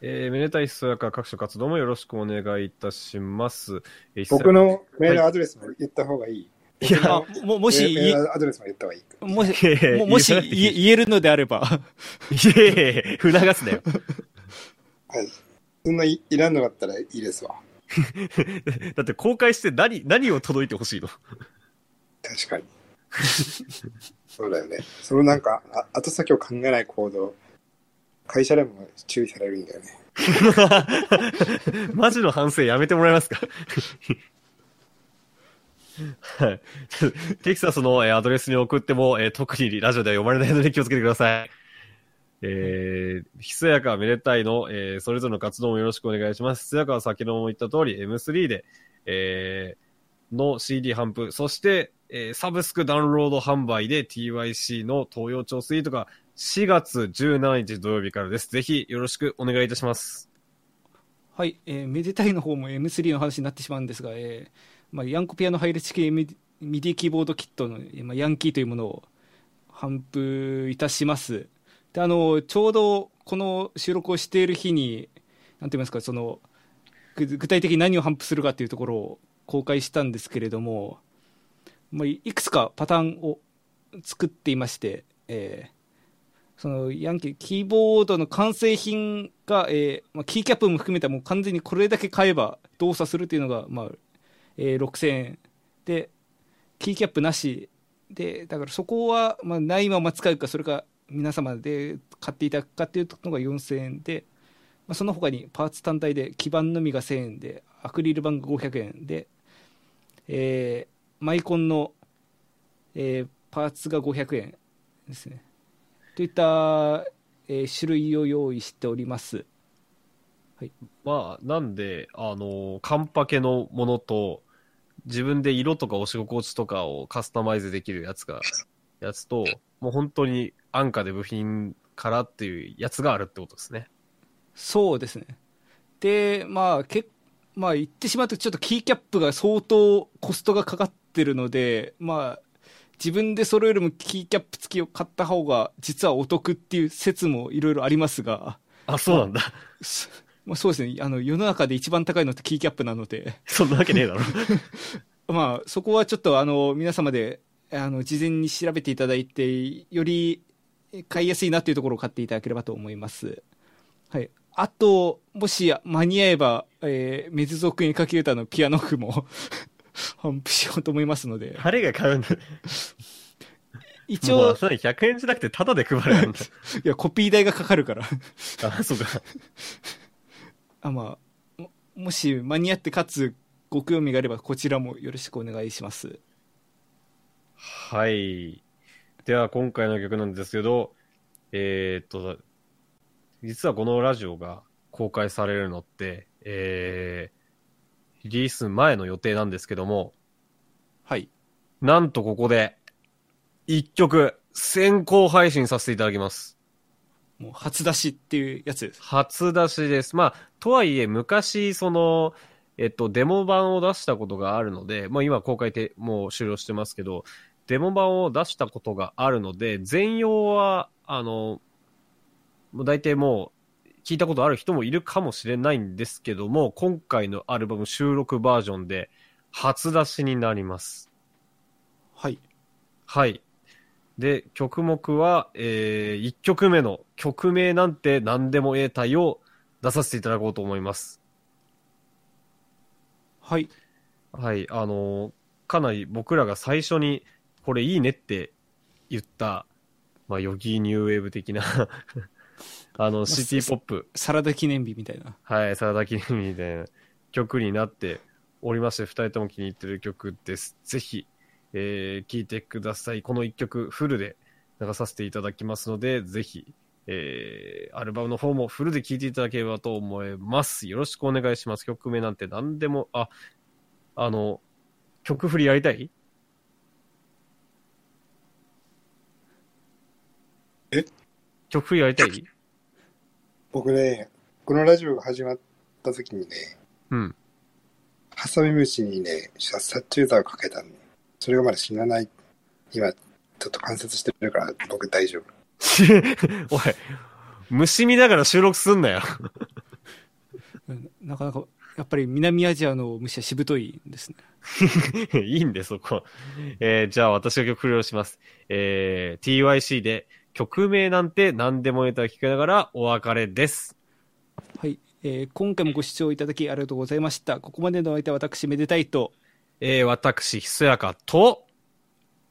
えー、めでたいひそやか各種活動もよろしくお願いいたします。えー僕のメールアドレスも言った方がいい。いやまあ、ももし、メーいルアドレスも言った方がいいか。もし、いやいやももし言えるのであれば、いやいやいや促すなよ。はい。そんないいらんのだったらいいですわ。[laughs] だって公開して何、何を届いてほしいの？確かに。そうだよね。そのなんか、あ後先を考えない行動、会社でも注意されるんだよね。[laughs] マジの反省やめてもらえますか？[laughs] はい。テキサスのえーアドレスに送っても、えー特にラジオでは読まれないので気をつけてください。えー、ひそやかめでたいの、えーそれぞれの活動もよろしくお願いします。ひそやかは先ほども言った通り M3 で、えーの CD 販布、そして、えーサブスクダウンロード販売で TYC の東洋町スイートが4月17日土曜日からです。ぜひよろしくお願いいたします。はい、えーめでたいの方も M3 の話になってしまうんですが、えーまあ、ヤンコピアの配列系ミミディキーボードキットの、えーまあ、ヤンキーというものを販布いたします。で、あの、ちょうどこの収録をしている日に、なんて言いますか、その、具体的に何を販布するかというところを公開したんですけれども、まあ、いくつかパターンを作っていまして、えーそのヤンキー、キーボードの完成品が、えーまあ、キーキャップも含めたもう完全にこれだけ買えば動作するというのが、まあえー6000円。で、キーキャップなし。で、だからそこは、まあ、ないまま使うか、それか皆様で買っていただくかっていうのが4000円で、まあ、その他にパーツ単体で基板のみが1000円で、アクリル板が500円で、えーマイコンの、えーパーツが500円ですね。といった、えー種類を用意しております。はいまあ、なんで、あの、カンパケのものと、自分で色とか押し心地とかをカスタマイズできるやつが、やつと、もう本当に安価で部品からっていうやつがあるってことですね。そうですね。で、まあ、けまあ、言ってしまうと、ちょっとキーキャップが相当コストがかかってるので、まあ、自分でそれよりもキーキャップ付きを買った方が、実はお得っていう説もいろいろありますが、あ、そうなんだ。そまあ、そうですね。あの、世の中で一番高いのってキーキャップなので、そんなわけねえだろ。[laughs] まあ、そこはちょっと、あの、皆様で、あの、事前に調べていただいて、より買いやすいなというところを買っていただければと思います。はい。あと、もし間に合えば、えー、メズ族にかけ歌のピアノ譜も [laughs] 販布しようと思いますので、誰が買うんだ？一応、それ100円じゃなくてタダで配るんだ。[laughs] いや、コピー代がかかるから。あ、そうか。あ、まあ、ももし間に合ってかつご興味があれば、こちらもよろしくお願いします。はい。では、今回の曲なんですけど、えーっと、実はこのラジオが公開されるのって、えー、リリース前の予定なんですけども、はい。なんとここで、一曲、先行配信させていただきます。もう初出しっていうやつです。初出しです。まあ、とはいえ、昔、その、えっと、デモ版を出したことがあるので、まあ今公開でもう終了してますけど、デモ版を出したことがあるので、全容は、あの、もう大体もう、聞いたことある人もいるかもしれないんですけども、今回のアルバム収録バージョンで、初出しになります。はい。はい。で、曲目は、えー、1曲目の曲名なんて何でも得たいを出させていただこうと思います。はい。はい。あのーかなり僕らが最初にこれいいねって言った、まあ、 Yogee New Waves 的な [laughs] あの、シティポップ、サラダ記念日みたいな。はい、サラダ記念日みたいな曲になっておりまして、二人とも気に入ってる曲です。ぜひ、えー、聴いてください。この一曲フルで流させていただきますので、ぜひ、えー、アルバムの方もフルで聴いていただければと思います。よろしくお願いします。曲名なんて何でも、あ、あの、曲振りやりたい？え？曲振りやりたい？僕ね、このラジオが始まった時にね、うん。ハサミムシにね、殺虫剤をかけたの。それがまだ死なない。今、ちょっと観察してるから、僕大丈夫。おい、虫見ながら収録すんなよ。うんなかなか、やっぱり南アジアの虫はしぶといんですね。[laughs] いいんで、そこ。えーじゃあ私が曲をします。えー TYC で曲名なんて何でもネタを聞きながらお別れです。はい、えー今回もご視聴いただきありがとうございましたここまでのお相手は私めでたいとえー私、ひそやかと、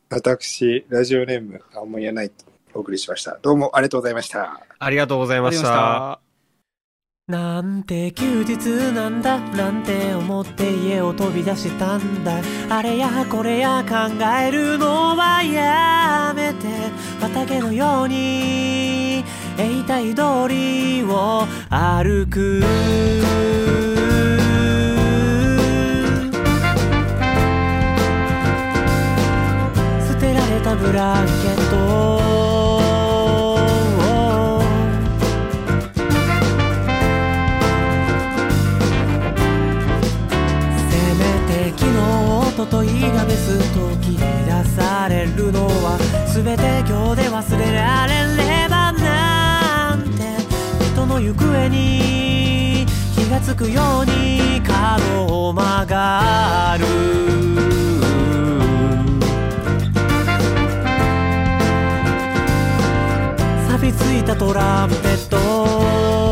私、ラジオネーム、青森やないとお送りしました。どうもありがとうございました。ありがとうございました。なんて休日なんだなんて思って家を飛び出したんだあれやこれや考えるのはやめて畑のように永代通りを歩く捨てられたブランケットとといがベスト切り出されるのは全て今日で忘れられればなんて人の行方に気がつくように角を曲がる。錆びついたトランペット。